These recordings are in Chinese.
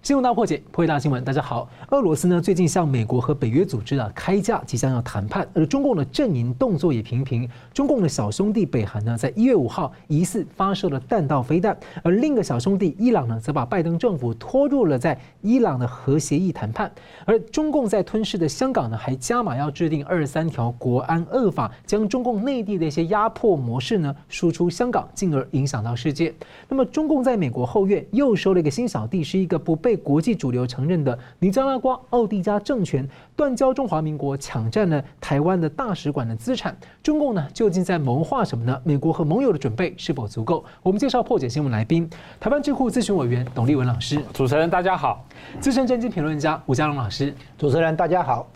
新闻大破解，破解大新闻。大家好，俄罗斯呢最近向美国和北约组织啊开价，即将要谈判。而中共的阵营动作也频频。中共的小兄弟北韩呢，在一月五号疑似发射了弹道飞弹，而另一个小兄弟伊朗呢，则把拜登政府拖入了在伊朗的核协议谈判。而中共在吞噬的香港呢，还加码要制定二十三条国安恶法，将中共内地的一些压迫模式呢输出香港，进而影响到世界。那么中共在美国后院又收了一个新小弟，是一个不被被国际主流承认的尼加拉瓜奥蒂加政权断交中华民国，抢占了台湾的大使馆的资产。中共呢究竟在谋划什么呢？美国和盟友的准备是否足够？我们介绍破解新闻来宾：台湾智库咨询委员董立文老师，主持人大家好；资深政经评论家吴家龙老师，主持人大家好。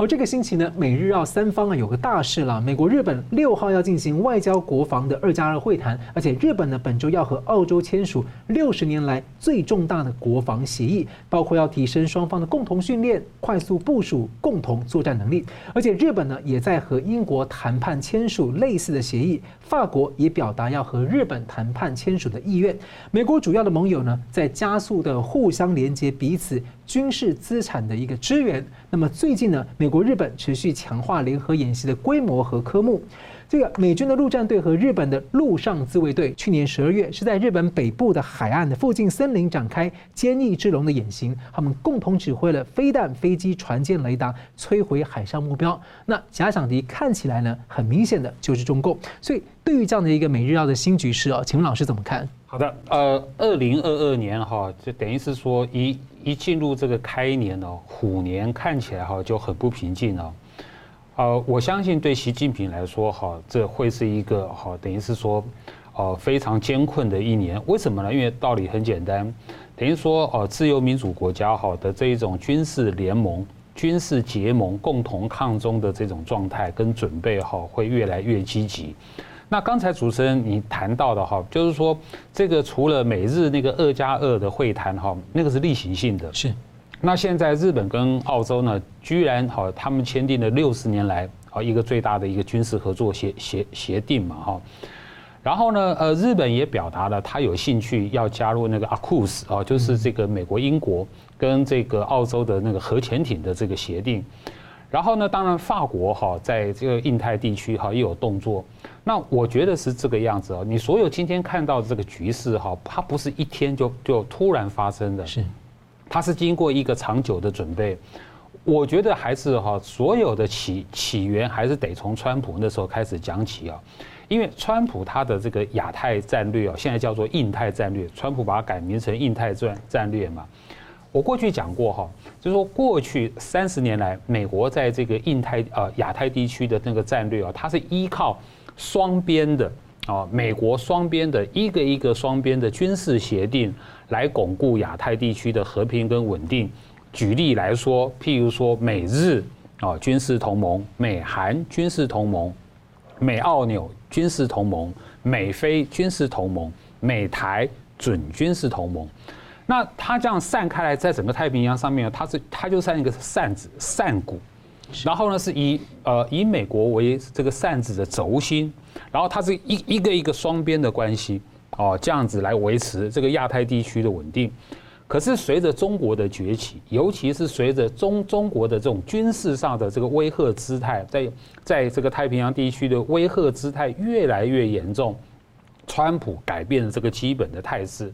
而，这个星期呢，美日澳三方啊有个大事了。美国、日本六号要进行外交国防的二加二会谈，而且日本呢本周要和澳洲签署六十年来最重大的国防协议，包括要提升双方的共同训练、快速部署、共同作战能力。而且日本呢也在和英国谈判签署类似的协议，法国也表达要和日本谈判签署的意愿。美国主要的盟友呢在加速的互相连接彼此军事资产的一个支援。那么最近呢，美国、日本持续强化联合演习的规模和科目。这个美军的陆战队和日本的陆上自卫队，去年十二月是在日本北部的海岸的附近森林展开坚毅之龙的演习。他们共同指挥了飞弹、飞机、船舰、雷达，摧毁海上目标。那假想敌看起来呢，很明显的就是中共。所以对于这样的一个美日澳的新局势啊，请问老师怎么看？好的，呃，二零二二年哈，就等于是说一一进入这个开年呢，虎年看起来哈就很不平静了。呃，我相信对习近平来说哈，这会是一个哈，等于是说，呃，非常艰困的一年。为什么呢？因为道理很简单，等于说呃，自由民主国家哈的这一种军事联盟、军事结盟、共同抗中的这种状态跟准备哈，会越来越积极。那刚才主持人你谈到的哈，就是说这个除了美日那个二加二的会谈哈，那个是例行性的。是。那现在日本跟澳洲呢，居然好他们签订了六十年来啊一个最大的一个军事合作协协协定嘛哈。然后呢，呃，日本也表达了他有兴趣要加入那个阿库斯啊，就是这个美国、英国跟这个澳洲的那个核潜艇的这个协定。然后呢，当然法国哈在这个印太地区哈也有动作。那我觉得是这个样子啊。你所有今天看到的这个局势哈，它不是一天就就突然发生的，是，它是经过一个长久的准备。我觉得还是哈，所有的起起源还是得从川普那时候开始讲起啊。因为川普他的这个亚太战略啊，现在叫做印太战略，川普把它改名成印太战战略嘛。我过去讲过哈，就是说过去三十年来，美国在这个印太呃亚太地区的那个战略啊，它是依靠双边的啊，美国双边的一个一个双边的军事协定来巩固亚太地区的和平跟稳定。举例来说，譬如说美日啊军事同盟、美韩军事同盟、美澳纽军事同盟、美菲军事同盟、美台准军事同盟。那它这样散开来，在整个太平洋上面，它是它就像一个扇子扇骨，然后呢是以呃以美国为这个扇子的轴心，然后它是一一个一个双边的关系哦，这样子来维持这个亚太地区的稳定。可是随着中国的崛起，尤其是随着中中国的这种军事上的这个威吓姿态，在在这个太平洋地区的威吓姿态越来越严重，川普改变了这个基本的态势，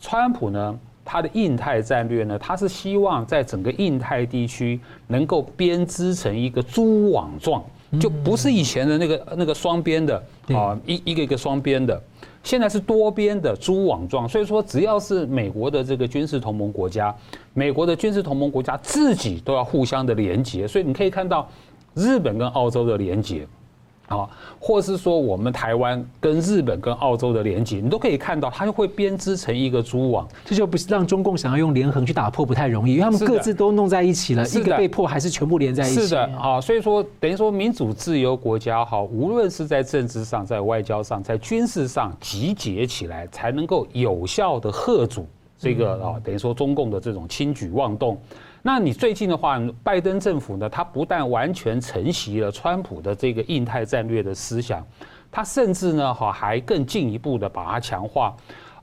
川普呢？他的印太战略呢，他是希望在整个印太地区能够编织成一个蛛网状，就不是以前的那个那个双边的啊，一一个一个双边的，现在是多边的蛛网状。所以说，只要是美国的这个军事同盟国家，美国的军事同盟国家自己都要互相的连结。所以你可以看到日本跟澳洲的连结。啊，或是说我们台湾跟日本跟澳洲的连接，你都可以看到，它就会编织成一个蛛网，这就不是让中共想要用连横去打破不太容易，因为他们各自都弄在一起了，一个被迫还是全部连在一起。是的，啊，所以说等于说民主自由国家哈，无论是在政治上、在外交上、在军事上集结起来，才能够有效的吓阻这个啊，等于说中共的这种轻举妄动。那你最近的话，拜登政府呢，他不但完全承袭了川普的这个印太战略的思想，他甚至呢，哈还更进一步的把它强化。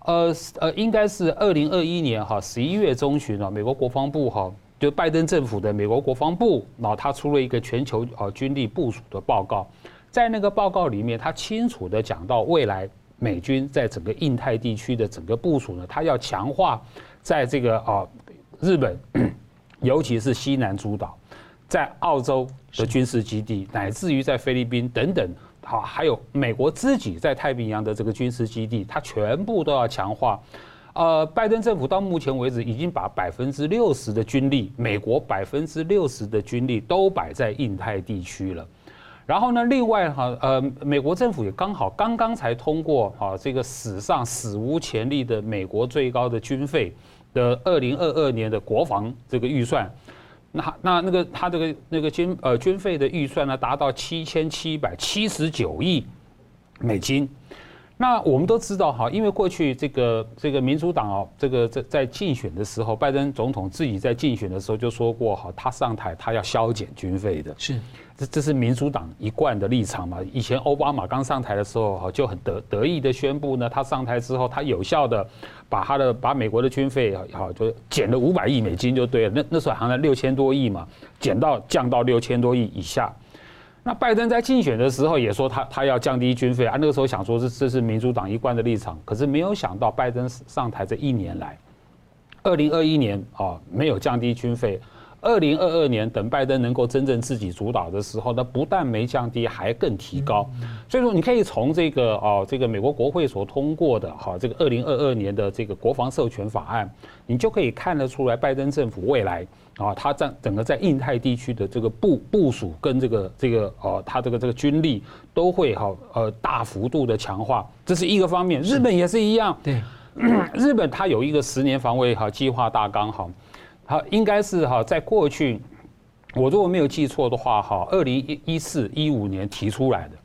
呃呃，应该是二零二一年哈十一月中旬啊，美国国防部哈就拜登政府的美国国防部，然后他出了一个全球啊军力部署的报告，在那个报告里面，他清楚的讲到未来美军在整个印太地区的整个部署呢，他要强化在这个啊日本，尤其是西南诸岛，在澳洲的军事基地，乃至于在菲律宾等等。好，还有美国自己在太平洋的这个军事基地，它全部都要强化。呃，拜登政府到目前为止已经把百分之六十的军力，美国百分之六十的军力都摆在印太地区了。然后呢，另外哈，呃，美国政府也刚好刚刚才通过啊，这个史上史无前例的美国最高的军费的二零二二年的国防这个预算。那那那个他这个那个军呃军费的预算呢，达到七千七百七十九亿美金。那我们都知道哈，因为过去这个这个民主党哦，这个在在竞选的时候，拜登总统自己在竞选的时候就说过哈，他上台他要削减军费的。是。这这是民主党一贯的立场嘛？以前奥巴马刚上台的时候，哈就很得得意的宣布呢，他上台之后，他有效的把他的把美国的军费，好就减了五百亿美金就对了。那那时候好像六千多亿嘛，减到降到六千多亿以下。那拜登在竞选的时候也说他他要降低军费啊，那个时候想说这这是民主党一贯的立场，可是没有想到拜登上台这一年来，二零二一年啊没有降低军费。二零二二年，等拜登能够真正自己主导的时候，那不但没降低，还更提高。所以说，你可以从这个哦，这个美国国会所通过的哈，这个二零二二年的这个国防授权法案，你就可以看得出来，拜登政府未来啊，他在整个在印太地区的这个部部署跟这个这个哦，他这个这个军力都会哈呃大幅度的强化，这是一个方面。日本也是一样，对，日本它有一个十年防卫哈计划大纲哈。好，应该是哈，在过去，我如果没有记错的话，哈，二零一一四一五年提出来的，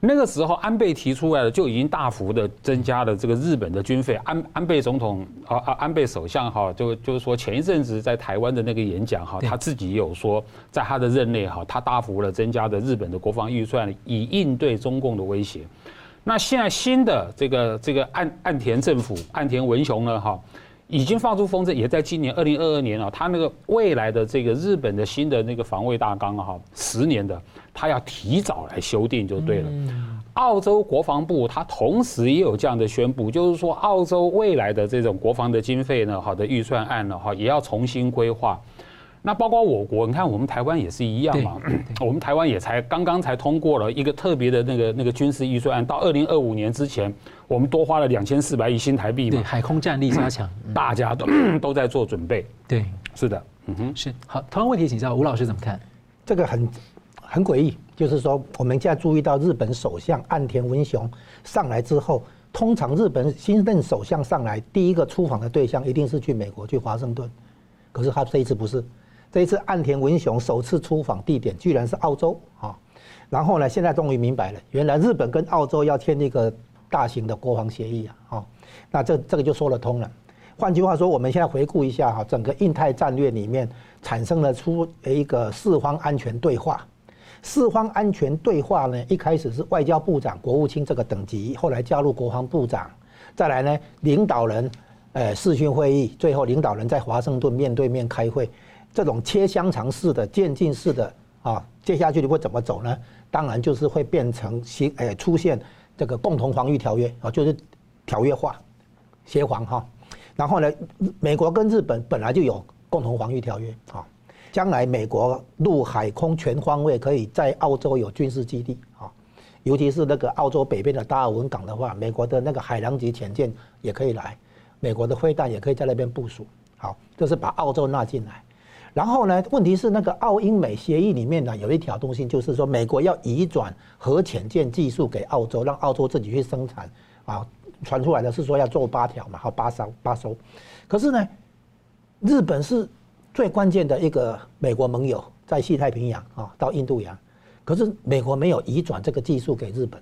那个时候安倍提出来的就已经大幅的增加了这个日本的军费。安安倍总统啊啊，安倍首相哈，就就是说前一阵子在台湾的那个演讲哈，他自己也有说，在他的任内哈，他大幅的增加的日本的国防预算，以应对中共的威胁。那现在新的这个这个岸岸田政府，岸田文雄呢哈。已经放出风筝，也在今年二零二二年啊，他那个未来的这个日本的新的那个防卫大纲啊，哈，十年的，他要提早来修订就对了。澳洲国防部他同时也有这样的宣布，就是说澳洲未来的这种国防的经费呢，好的预算案呢，哈，也要重新规划。那包括我国，你看我们台湾也是一样嘛，我们台湾也才刚刚才通过了一个特别的那个那个军事预算案，到二零二五年之前，我们多花了两千四百亿新台币嘛，对，海空战力加强，大家都 都在做准备，对，是的，嗯哼，是。好。同样问题请教吴老师怎么看？这个很很诡异，就是说我们现在注意到日本首相岸田文雄上来之后，通常日本新任首相上来第一个出访的对象一定是去美国去华盛顿，可是他这一次不是。这次岸田文雄首次出访地点居然是澳洲啊，然后呢，现在终于明白了，原来日本跟澳洲要签一个大型的国防协议啊，那这这个就说得通了。换句话说，我们现在回顾一下哈，整个印太战略里面产生了出一个四方安全对话。四方安全对话呢，一开始是外交部长、国务卿这个等级，后来加入国防部长，再来呢，领导人呃视讯会议，最后领导人在华盛顿面对面开会。这种切香肠式的渐进式的啊，接下去你会怎么走呢？当然就是会变成新诶出现这个共同防御条约啊，就是条约化协防哈。然后呢，美国跟日本本来就有共同防御条约啊，将来美国陆海空全方位可以在澳洲有军事基地啊，尤其是那个澳洲北边的达尔文港的话，美国的那个海狼级潜舰也可以来，美国的飞弹也可以在那边部署。好，就是把澳洲纳进来。然后呢，问题是那个澳英美协议里面呢，有一条东西，就是说美国要移转核潜舰技术给澳洲，让澳洲自己去生产。啊，传出来的是说要做八条嘛，好八艘八艘。可是呢，日本是最关键的一个美国盟友，在西太平洋啊，到印度洋。可是美国没有移转这个技术给日本，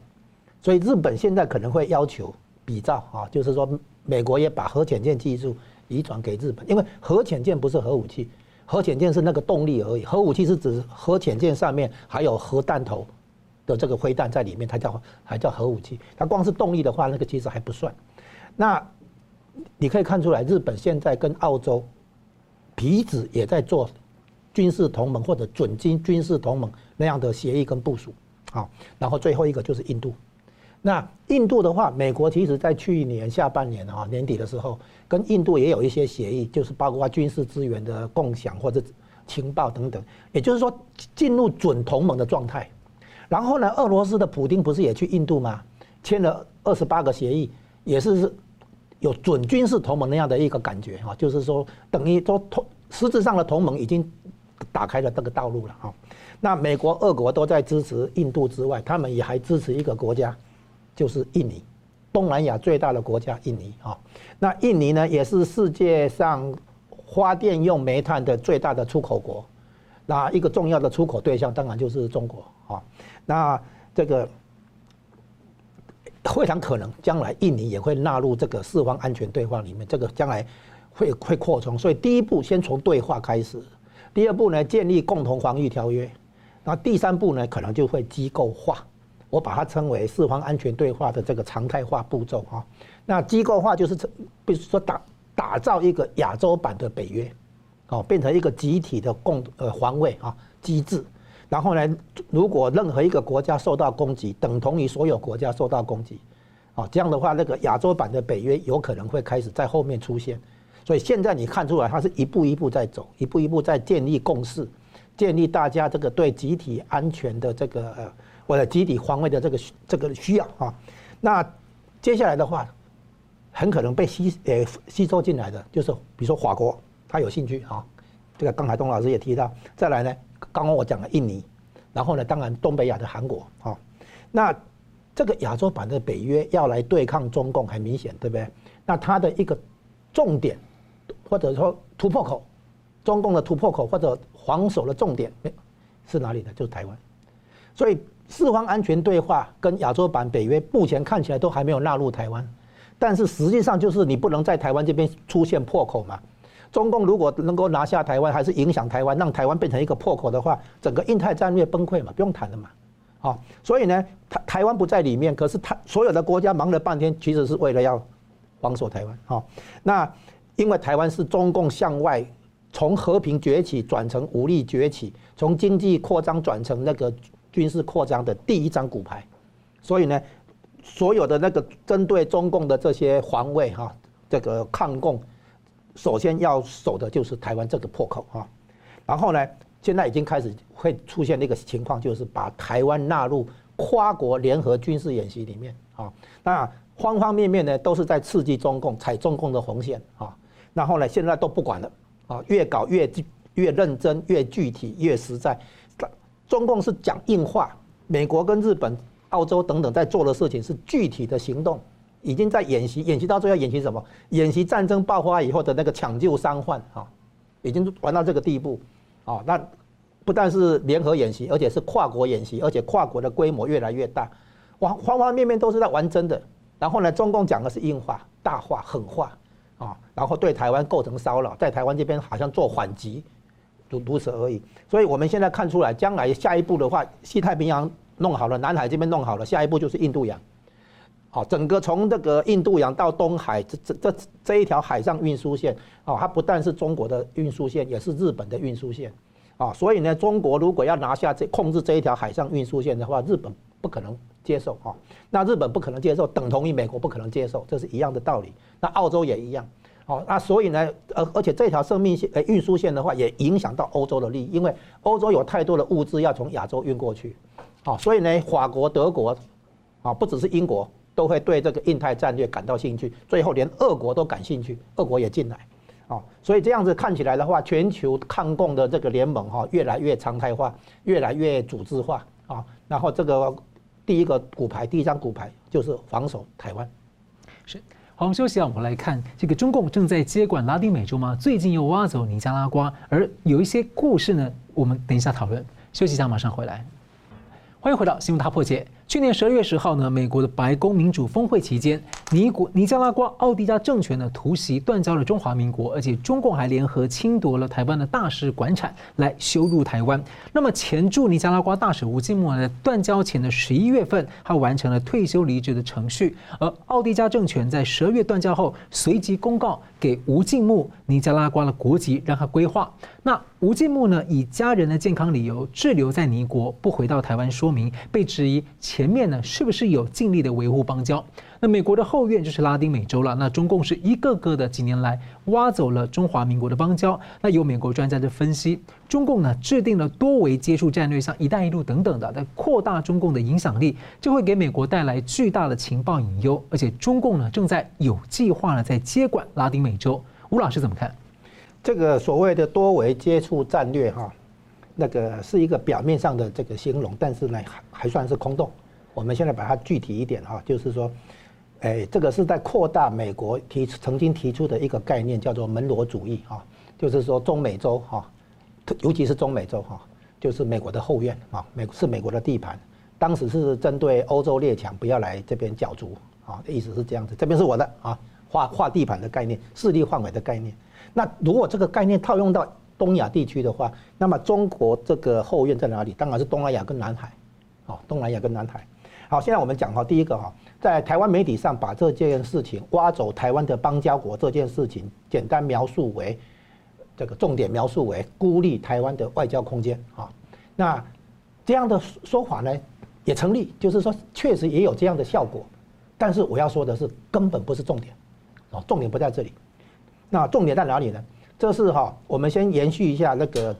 所以日本现在可能会要求比照啊，就是说美国也把核潜舰技术移转给日本，因为核潜舰不是核武器。核潜舰是那个动力而已，核武器是指核潜舰上面还有核弹头的这个灰弹在里面，它叫还叫核武器。它光是动力的话，那个其实还不算。那你可以看出来，日本现在跟澳洲彼此也在做军事同盟或者准军军事同盟那样的协议跟部署。好，然后最后一个就是印度。那印度的话，美国其实在去年下半年啊年底的时候，跟印度也有一些协议，就是包括军事资源的共享或者情报等等。也就是说，进入准同盟的状态。然后呢，俄罗斯的普丁不是也去印度吗？签了二十八个协议，也是有准军事同盟那样的一个感觉啊，就是说等于说同实质上的同盟已经打开了这个道路了哈。那美国、俄国都在支持印度之外，他们也还支持一个国家，就是印尼，东南亚最大的国家印尼哈。那印尼呢，也是世界上发电用煤炭的最大的出口国，那一个重要的出口对象当然就是中国啊。那这个。非常可能将来印尼也会纳入这个四方安全对话里面，这个将来会会扩充。所以第一步先从对话开始，第二步呢，建立共同防御条约，那第三步呢，可能就会机构化，我把它称为四方安全对话的这个常态化步骤啊。那机构化就是比如说打打造一个亚洲版的北约，哦，变成一个集体的共呃防卫啊机制。然后呢，如果任何一个国家受到攻击，等同于所有国家受到攻击，啊，这样的话，那个亚洲版的北约有可能会开始在后面出现。所以现在你看出来，它是一步一步在走，一步一步在建立共识，建立大家这个对集体安全的这个呃，或者集体防卫的这个这个需要啊。那接下来的话，很可能被吸呃吸收进来的，就是比如说法国，他有兴趣啊。这个刚才东老师也提到，再来呢。刚刚我讲了印尼，然后呢，当然东北亚的韩国啊，那这个亚洲版的北约要来对抗中共，很明显，对不对？那它的一个重点或者说突破口，中共的突破口或者防守的重点是哪里呢？就是台湾。所以四方安全对话跟亚洲版北约目前看起来都还没有纳入台湾，但是实际上就是你不能在台湾这边出现破口嘛。中共如果能够拿下台湾，还是影响台湾，让台湾变成一个破口的话，整个印太战略崩溃嘛，不用谈了嘛。好，所以呢，台台湾不在里面，可是他所有的国家忙了半天，其实是为了要防守台湾。好，那因为台湾是中共向外从和平崛起转成武力崛起，从经济扩张转成那个军事扩张的第一张骨牌，所以呢，所有的那个针对中共的这些防卫哈，这个抗共。首先要守的就是台湾这个破口啊，然后呢，现在已经开始会出现那个情况，就是把台湾纳入跨国联合军事演习里面啊。那方方面面呢都是在刺激中共踩中共的红线啊。然后呢，现在都不管了啊，越搞越越认真，越具体，越实在。中共是讲硬话，美国跟日本、澳洲等等在做的事情是具体的行动。已经在演习，演习到最后演习什么？演习战争爆发以后的那个抢救伤患啊，已经玩到这个地步啊。那不但是联合演习，而且是跨国演习，而且跨国的规模越来越大，方方方面面都是在玩真的。然后呢，中共讲的是硬话、大话、狠话啊，然后对台湾构成骚扰，在台湾这边好像做反击，如如此而已。所以我们现在看出来，将来下一步的话，西太平洋弄好了，南海这边弄好了，下一步就是印度洋。好，整个从这个印度洋到东海这这这这一条海上运输线，啊，它不但是中国的运输线，也是日本的运输线，啊，所以呢，中国如果要拿下这控制这一条海上运输线的话，日本不可能接受啊，那日本不可能接受，等同于美国不可能接受，这是一样的道理。那澳洲也一样，好，那所以呢，而而且这条生命线呃运输线的话，也影响到欧洲的利益，因为欧洲有太多的物资要从亚洲运过去，好，所以呢，法国、德国，啊，不只是英国。都会对这个印太战略感到兴趣，最后连俄国都感兴趣，俄国也进来，啊，所以这样子看起来的话，全球抗共的这个联盟哈，越来越常态化，越来越组织化啊。然后这个第一个骨牌，第一张骨牌就是防守台湾。是，好，我们休息啊，我们来看这个中共正在接管拉丁美洲吗？最近又挖走尼加拉瓜，而有一些故事呢，我们等一下讨论。休息一下，马上回来。欢迎回到新闻大破解。去年十二月十号呢，美国的白宫民主峰会期间，尼古尼加拉瓜奥迪加政权呢突袭断交了中华民国，而且中共还联合侵夺了台湾的大使馆产来羞辱台湾。那么前驻尼加拉瓜大使吴静默呢，断交前的十一月份，他完成了退休离职的程序，而奥迪加政权在十二月断交后，随即公告给吴静默尼加拉瓜的国籍，让他归化。那吴静默呢，以家人的健康理由滞留在尼国，不回到台湾说明，被质疑前面呢是不是有尽力的维护邦交？那美国的后院就是拉丁美洲了。那中共是一个个的几年来挖走了中华民国的邦交。那有美国专家的分析，中共呢制定了多维接触战略，像“一带一路”等等的，在扩大中共的影响力，就会给美国带来巨大的情报隐忧。而且中共呢正在有计划的在接管拉丁美洲。吴老师怎么看？这个所谓的多维接触战略，哈，那个是一个表面上的这个形容，但是呢，还还算是空洞。我们现在把它具体一点，哈，就是说，哎，这个是在扩大美国提曾经提出的一个概念，叫做门罗主义，哈，就是说中美洲，哈，尤其是中美洲，哈，就是美国的后院，啊，美是美国的地盘。当时是针对欧洲列强不要来这边角逐，啊，意思是这样子，这边是我的，啊，划划地盘的概念，势力范围的概念。那如果这个概念套用到东亚地区的话，那么中国这个后院在哪里？当然是东南亚跟南海，哦，东南亚跟南海。好，现在我们讲哈，第一个哈，在台湾媒体上把这件事情挖走台湾的邦交国这件事情，简单描述为这个重点描述为孤立台湾的外交空间啊。那这样的说法呢也成立，就是说确实也有这样的效果。但是我要说的是，根本不是重点，哦，重点不在这里。那重点在哪里呢？这是哈，我们先延续一下那个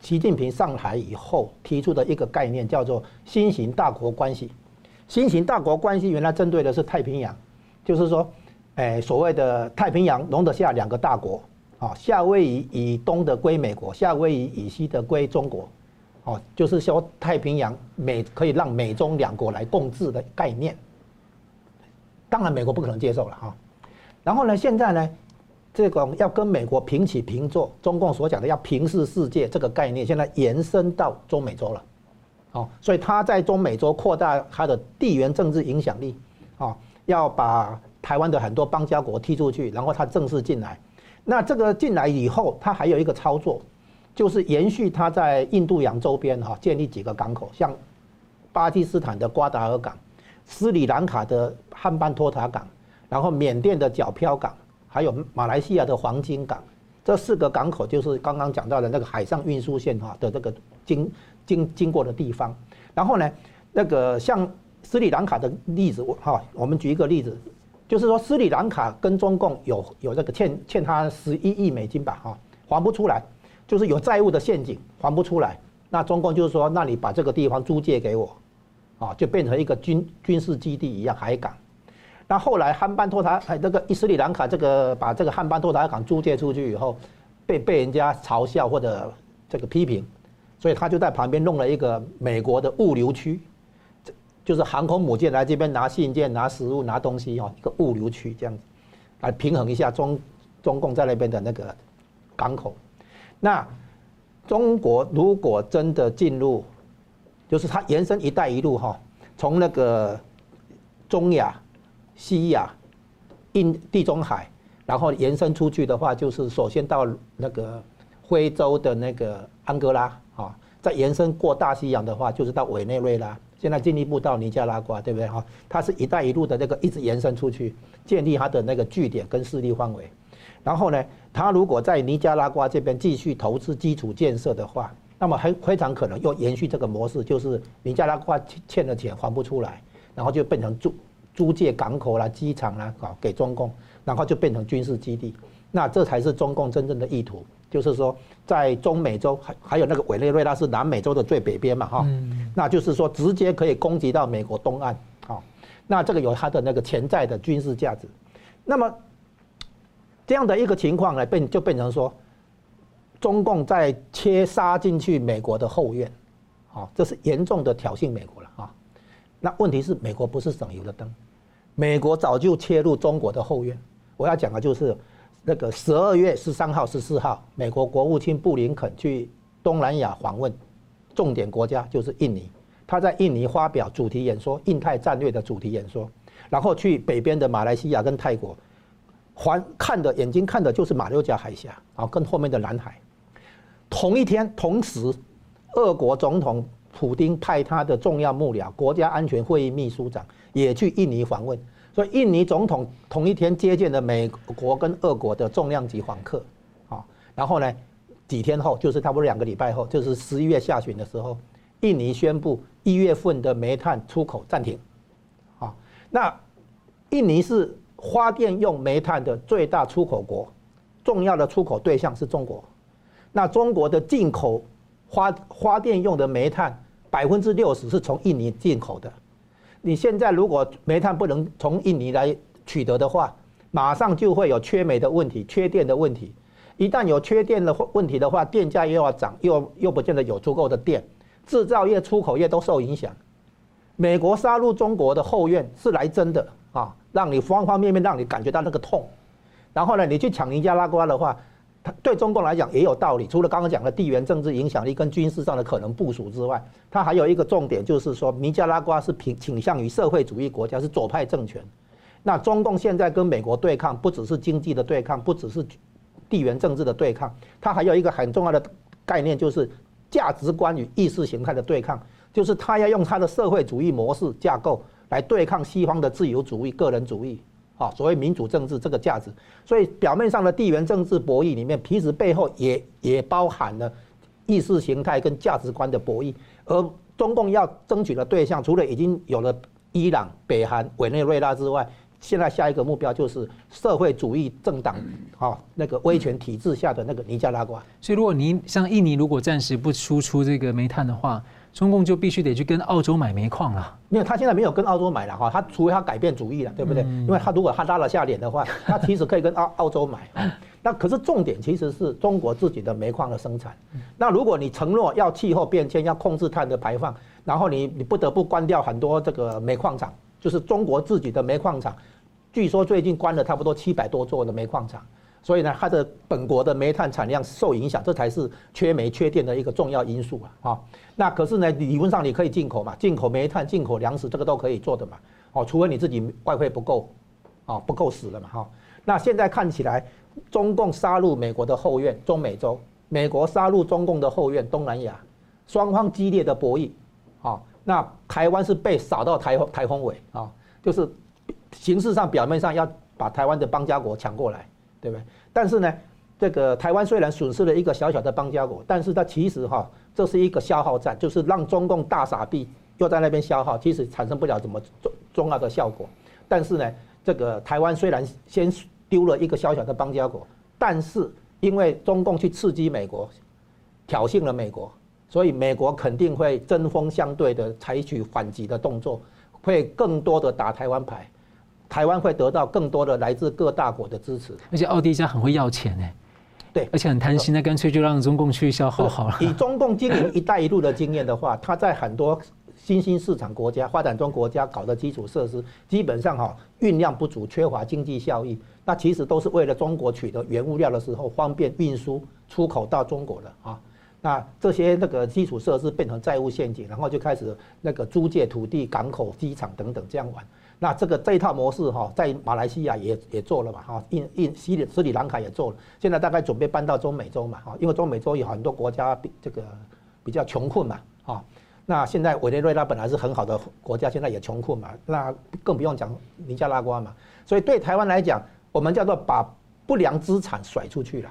习近平上台以后提出的一个概念，叫做新型大国关系。新型大国关系原来针对的是太平洋，就是说，哎，所谓的太平洋容得下两个大国，啊，夏威夷以东的归美国，夏威夷以西的归中国，哦，就是说太平洋美可以让美中两国来共治的概念。当然，美国不可能接受了哈。然后呢，现在呢？这种要跟美国平起平坐，中共所讲的要平视世界这个概念，现在延伸到中美洲了，哦，所以他在中美洲扩大他的地缘政治影响力，哦，要把台湾的很多邦交国踢出去，然后他正式进来。那这个进来以后，他还有一个操作，就是延续他在印度洋周边哈建立几个港口，像巴基斯坦的瓜达尔港、斯里兰卡的汉班托塔港，然后缅甸的皎漂港。还有马来西亚的黄金港，这四个港口就是刚刚讲到的那个海上运输线哈的这个经经经过的地方。然后呢，那个像斯里兰卡的例子，我哈，我们举一个例子，就是说斯里兰卡跟中共有有这个欠欠他十一亿美金吧，哈，还不出来，就是有债务的陷阱，还不出来。那中共就是说，那你把这个地方租借给我，啊，就变成一个军军事基地一样海港。那后来汉班托塔哎，那个伊斯里兰卡这个把这个汉班托塔港租借出去以后，被被人家嘲笑或者这个批评，所以他就在旁边弄了一个美国的物流区，就是航空母舰来这边拿信件、拿食物、拿东西哈，一个物流区这样子，来平衡一下中中共在那边的那个港口。那中国如果真的进入，就是它延伸“一带一路”哈，从那个中亚。西亚、印地中海，然后延伸出去的话，就是首先到那个非洲的那个安哥拉啊，再延伸过大西洋的话，就是到委内瑞拉，现在进一步到尼加拉瓜，对不对哈？它是一带一路的那个一直延伸出去，建立它的那个据点跟势力范围。然后呢，它如果在尼加拉瓜这边继续投资基础建设的话，那么很非常可能又延续这个模式，就是尼加拉瓜欠的钱还不出来，然后就变成住。租借港口啦、机场啦，搞给中共，然后就变成军事基地。那这才是中共真正的意图，就是说，在中美洲还还有那个委内瑞拉是南美洲的最北边嘛，哈，那就是说直接可以攻击到美国东岸，好，那这个有它的那个潜在的军事价值。那么这样的一个情况呢，变就变成说，中共在切杀进去美国的后院，好，这是严重的挑衅美国了啊。那问题是，美国不是省油的灯。美国早就切入中国的后院。我要讲的就是，那个十二月十三号、十四号，美国国务卿布林肯去东南亚访问，重点国家就是印尼。他在印尼发表主题演说，印太战略的主题演说，然后去北边的马来西亚跟泰国，环看的眼睛看的就是马六甲海峡，啊，跟后面的南海。同一天，同时，俄国总统普丁派他的重要幕僚、国家安全会议秘书长也去印尼访问，所以印尼总统同一天接见了美国跟俄国的重量级访客，啊，然后呢，几天后，就是差不多两个礼拜后，就是十一月下旬的时候，印尼宣布一月份的煤炭出口暂停，啊，那印尼是发电用煤炭的最大出口国，重要的出口对象是中国。那中国的进口发发电用的煤炭百分之六十是从印尼进口的，你现在如果煤炭不能从印尼来取得的话，马上就会有缺煤的问题、缺电的问题。一旦有缺电的问题的话，电价又要涨，又又不见得有足够的电，制造业、出口业都受影响。美国杀入中国的后院是来真的啊，让你方方面面让你感觉到那个痛。然后呢，你去抢尼加拉瓜的话。对中共来讲也有道理，除了刚刚讲的地缘政治影响力跟军事上的可能部署之外，它还有一个重点，就是说尼加拉瓜是倾倾向于社会主义国家，是左派政权。那中共现在跟美国对抗，不只是经济的对抗，不只是地缘政治的对抗，它还有一个很重要的概念，就是价值观与意识形态的对抗，就是它要用它的社会主义模式架构来对抗西方的自由主义、个人主义。啊，所谓民主政治这个价值，所以表面上的地缘政治博弈里面，其实背后也也包含了意识形态跟价值观的博弈。而中共要争取的对象，除了已经有了伊朗、北韩、委内瑞拉之外，现在下一个目标就是社会主义政党，啊，那个威权体制下的那个尼加拉瓜。所以，如果您像印尼，如果暂时不输出这个煤炭的话，中共就必须得去跟澳洲买煤矿了，因为他现在没有跟澳洲买了哈，他除非他改变主意了，对不对？因为他如果他拉了下脸的话，他其实可以跟澳澳洲买。那可是重点其实是中国自己的煤矿的生产。那如果你承诺要气候变迁，要控制碳的排放，然后你你不得不关掉很多这个煤矿厂，就是中国自己的煤矿厂，据说最近关了差不多七百多座的煤矿厂。所以呢，它的本国的煤炭产量受影响，这才是缺煤缺电的一个重要因素啊！啊，那可是呢，理论上你可以进口嘛，进口煤炭、进口粮食，这个都可以做的嘛。哦，除非你自己外汇不够，啊，不够使了嘛哈。那现在看起来，中共杀入美国的后院中美洲，美国杀入中共的后院东南亚，双方激烈的博弈，啊，那台湾是被扫到台台风尾啊，就是形式上表面上要把台湾的邦交国抢过来。对不对？但是呢，这个台湾虽然损失了一个小小的邦交国，但是它其实哈，这是一个消耗战，就是让中共大傻逼又在那边消耗，其实产生不了什么重重要的效果。但是呢，这个台湾虽然先丢了一个小小的邦交国，但是因为中共去刺激美国，挑衅了美国，所以美国肯定会针锋相对的采取反击的动作，会更多的打台湾牌。台湾会得到更多的来自各大国的支持，而且奥迪家很会要钱呢，对，而且很贪心，那干脆就让中共去消耗好了。以中共经营“一带一路”的经验的话，他在很多新兴市场国家、发展中国家搞的基础设施，基本上哈运量不足，缺乏经济效益，那其实都是为了中国取得原物料的时候方便运输出口到中国的啊。那这些那个基础设施变成债务陷阱，然后就开始那个租借土地、港口、机场等等这样玩。那这个这一套模式哈，在马来西亚也也做了嘛哈，印印西里斯里兰卡也做了，现在大概准备搬到中美洲嘛哈，因为中美洲有很多国家比这个比较穷困嘛哈。那现在委内瑞拉本来是很好的国家，现在也穷困嘛，那更不用讲尼加拉瓜嘛。所以对台湾来讲，我们叫做把不良资产甩出去了，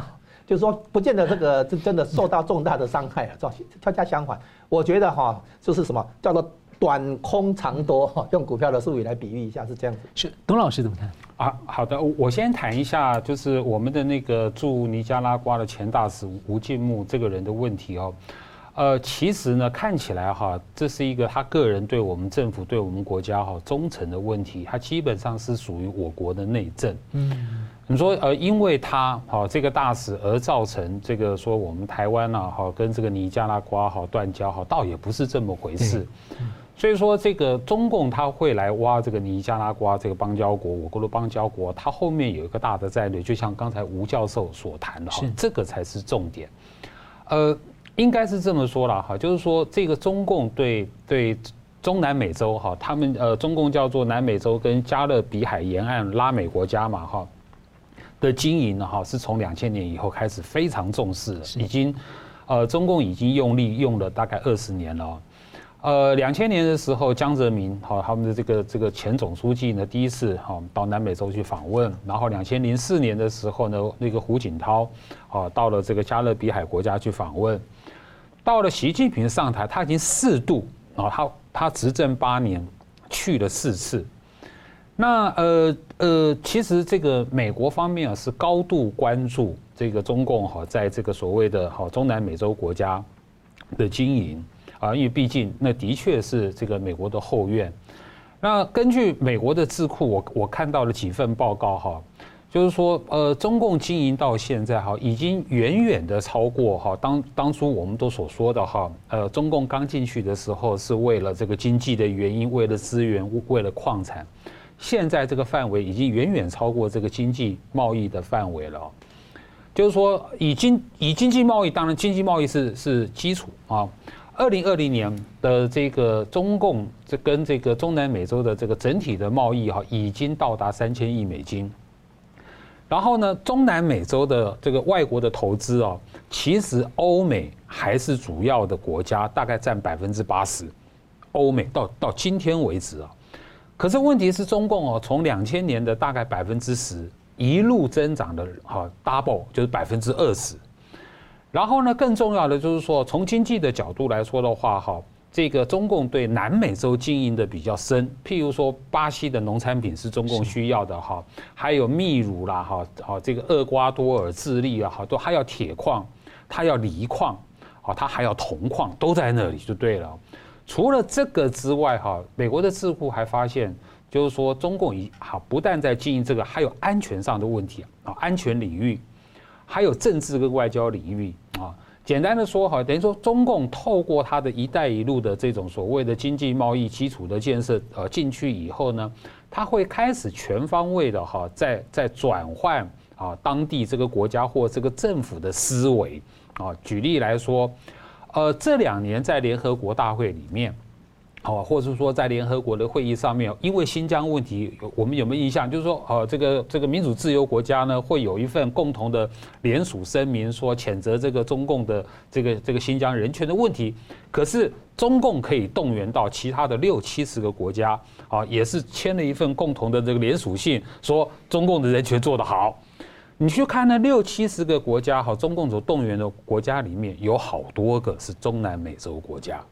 就是说不见得这个真真的受到重大的伤害啊。恰恰相反，我觉得哈就是什么叫做。短空长多，用股票的术语来比喻一下，是这样子。是董老师怎么看？啊，好的，我先谈一下，就是我们的那个驻尼加拉瓜的前大使吴敬木这个人的问题哦。呃，其实呢，看起来哈，这是一个他个人对我们政府、对我们国家哈忠诚的问题，他基本上是属于我国的内政。嗯，你说呃，因为他哈这个大使而造成这个说我们台湾呐哈跟这个尼加拉瓜哈断交哈，倒也不是这么回事。所以说，这个中共他会来挖这个尼加拉瓜这个邦交国，我国的邦交国，它后面有一个大的战略，就像刚才吴教授所谈的哈，这个才是重点。呃，应该是这么说了哈，就是说这个中共对对中南美洲哈，他们呃中共叫做南美洲跟加勒比海沿岸拉美国家嘛哈的经营呢哈，是从两千年以后开始非常重视的，已经呃中共已经用力用了大概二十年了。呃，两千年的时候，江泽民哈他们的这个这个前总书记呢，第一次哈到南美洲去访问。然后两千零四年的时候呢，那个胡锦涛啊到了这个加勒比海国家去访问。到了习近平上台，他已经四度啊，他他执政八年去了四次。那呃呃，其实这个美国方面啊是高度关注这个中共哈在这个所谓的哈中南美洲国家的经营。啊，因为毕竟那的确是这个美国的后院。那根据美国的智库，我我看到了几份报告哈，就是说，呃，中共经营到现在哈，已经远远的超过哈当当初我们都所说的哈，呃，中共刚进去的时候是为了这个经济的原因，为了资源，为了矿产。现在这个范围已经远远超过这个经济贸易的范围了。就是说，以经以经济贸易，当然经济贸易是是基础啊。二零二零年的这个中共这跟这个中南美洲的这个整体的贸易哈，已经到达三千亿美金。然后呢，中南美洲的这个外国的投资啊，其实欧美还是主要的国家，大概占百分之八十。欧美到到今天为止啊，可是问题是中共哦，从两千年的大概百分之十一路增长的哈 double 就是百分之二十。然后呢，更重要的就是说，从经济的角度来说的话，哈，这个中共对南美洲经营的比较深。譬如说，巴西的农产品是中共需要的，哈，还有秘鲁啦，哈，好，这个厄瓜多尔、智利啊，好，都还要铁矿，它要锂矿，啊，它还要铜矿，都在那里就对了。除了这个之外，哈，美国的智库还发现，就是说，中共一好不但在经营这个，还有安全上的问题啊，安全领域。还有政治跟外交领域啊，简单的说哈，等于说中共透过它的一带一路的这种所谓的经济贸易基础的建设，呃，进去以后呢，它会开始全方位的哈，在在转换啊当地这个国家或这个政府的思维啊。举例来说，呃，这两年在联合国大会里面。好，或者是说在联合国的会议上面，因为新疆问题，我们有没有印象？就是说，呃，这个这个民主自由国家呢，会有一份共同的联署声明，说谴责这个中共的这个这个新疆人权的问题。可是中共可以动员到其他的六七十个国家，啊，也是签了一份共同的这个联署信，说中共的人权做得好。你去看那六七十个国家，哈，中共所动员的国家里面有好多个是中南美洲国家。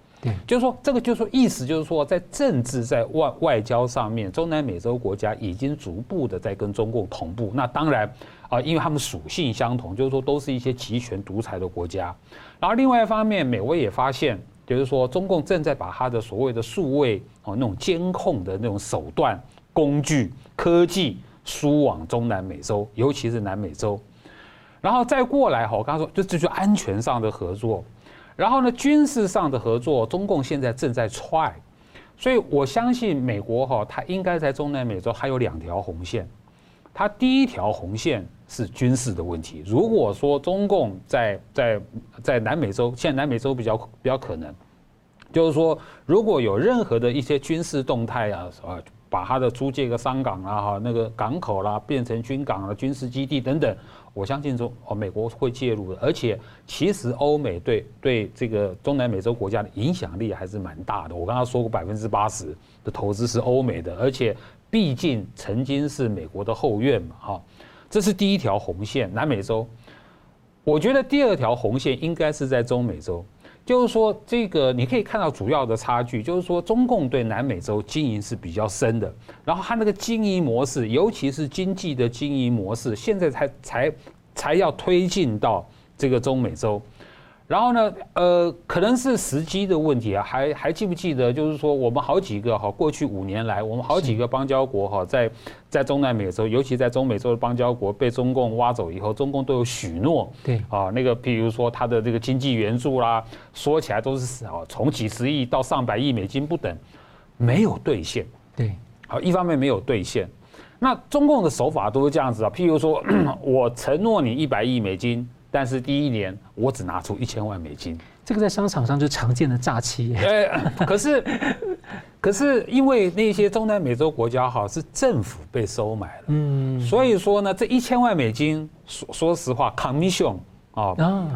就是说，这个就是说，意思就是说，在政治、在外外交上面，中南美洲国家已经逐步的在跟中共同步。那当然啊，因为他们属性相同，就是说都是一些集权独裁的国家。然后另外一方面，美国也发现，就是说中共正在把他的所谓的数位哦那种监控的那种手段、工具、科技输往中南美洲，尤其是南美洲。然后再过来哈，我刚刚说，就这就安全上的合作。然后呢，军事上的合作，中共现在正在踹，所以我相信美国哈，它应该在中南美洲还有两条红线。它第一条红线是军事的问题。如果说中共在在在南美洲，现在南美洲比较比较可能，就是说如果有任何的一些军事动态啊啊，把它的租借个商港啊哈那个港口啦变成军港了、军事基地等等。我相信中哦，美国会介入的，而且其实欧美对对这个中南美洲国家的影响力还是蛮大的。我刚刚说过，百分之八十的投资是欧美的，而且毕竟曾经是美国的后院嘛，哈，这是第一条红线，南美洲。我觉得第二条红线应该是在中美洲。就是说，这个你可以看到主要的差距，就是说中共对南美洲经营是比较深的，然后它那个经营模式，尤其是经济的经营模式，现在才才才要推进到这个中美洲。然后呢，呃，可能是时机的问题啊，还还记不记得？就是说，我们好几个哈，过去五年来，我们好几个邦交国哈，在在中南美洲，尤其在中美洲的邦交国被中共挖走以后，中共都有许诺，对啊，那个譬如说他的这个经济援助啦，说起来都是啊，从几十亿到上百亿美金不等，没有兑现，对，好，一方面没有兑现，那中共的手法都是这样子啊，譬如说 我承诺你一百亿美金。但是第一年我只拿出一千万美金，这个在商场上就常见的诈欺。哎，可是，可是因为那些中南美洲国家哈是政府被收买了，嗯，所以说呢，这一千万美金，说说实话，commission 啊，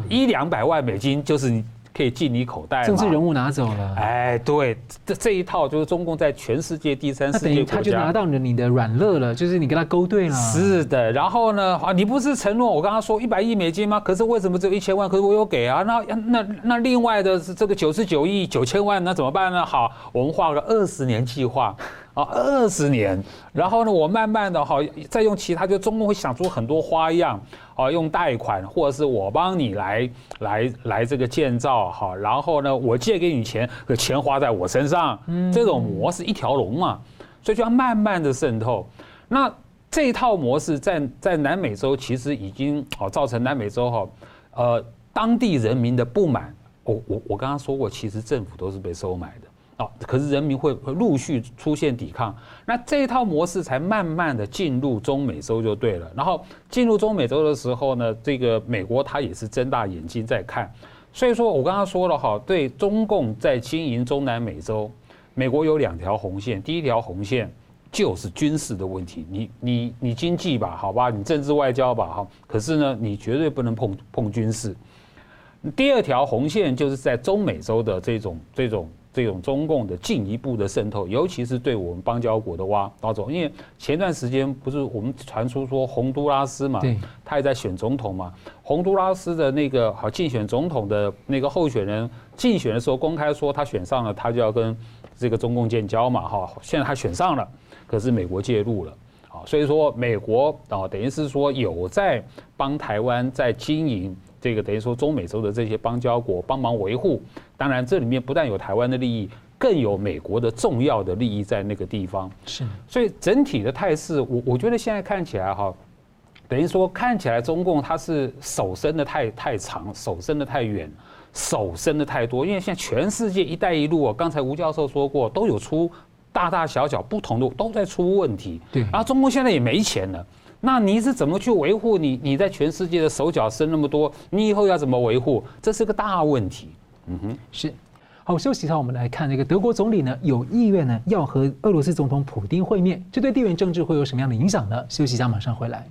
一两百万美金就是你。可以进你口袋，政治人物拿走了。哎，对，这这一套就是中共在全世界第三世界国家，他就拿到你的你的软肋了，就是你跟他勾兑了。是的，然后呢，啊，你不是承诺我刚刚说一百亿美金吗？可是为什么只有一千万？可是我有给啊，那那那另外的这个九十九亿九千万，那怎么办呢？好，我们画个二十年计划。啊，二十年，然后呢，我慢慢的哈，再用其他，就中共会想出很多花样，啊，用贷款或者是我帮你来来来这个建造哈，然后呢，我借给你钱，可钱花在我身上，这种模式一条龙嘛，所以就要慢慢的渗透。那这一套模式在在南美洲其实已经哦造成南美洲哈，呃，当地人民的不满。我我我刚刚说过，其实政府都是被收买的。哦，可是人民会会陆续出现抵抗，那这一套模式才慢慢的进入中美洲就对了。然后进入中美洲的时候呢，这个美国他也是睁大眼睛在看。所以说我刚刚说了哈，对中共在经营中南美洲，美国有两条红线，第一条红线就是军事的问题，你你你经济吧，好吧，你政治外交吧，哈，可是呢，你绝对不能碰碰军事。第二条红线就是在中美洲的这种这种。这种中共的进一步的渗透，尤其是对我们邦交国的挖挖走，因为前段时间不是我们传出说洪都拉斯嘛，他也在选总统嘛，洪都拉斯的那个好竞选总统的那个候选人竞选的时候公开说他选上了，他就要跟这个中共建交嘛，哈，现在他选上了，可是美国介入了，啊，所以说美国啊等于是说有在帮台湾在经营。这个等于说中美洲的这些邦交国帮忙维护，当然这里面不但有台湾的利益，更有美国的重要的利益在那个地方。是，所以整体的态势，我我觉得现在看起来哈，等于说看起来中共它是手伸的太太长，手伸的太远，手伸的太多。因为现在全世界“一带一路”，刚才吴教授说过，都有出大大小小不同的都在出问题。对，然后中共现在也没钱了。那你是怎么去维护你？你在全世界的手脚伸那么多，你以后要怎么维护？这是个大问题。嗯哼，是。好，休息一下，我们来看这个德国总理呢，有意愿呢要和俄罗斯总统普丁会面，这对地缘政治会有什么样的影响呢？休息一下，马上回来。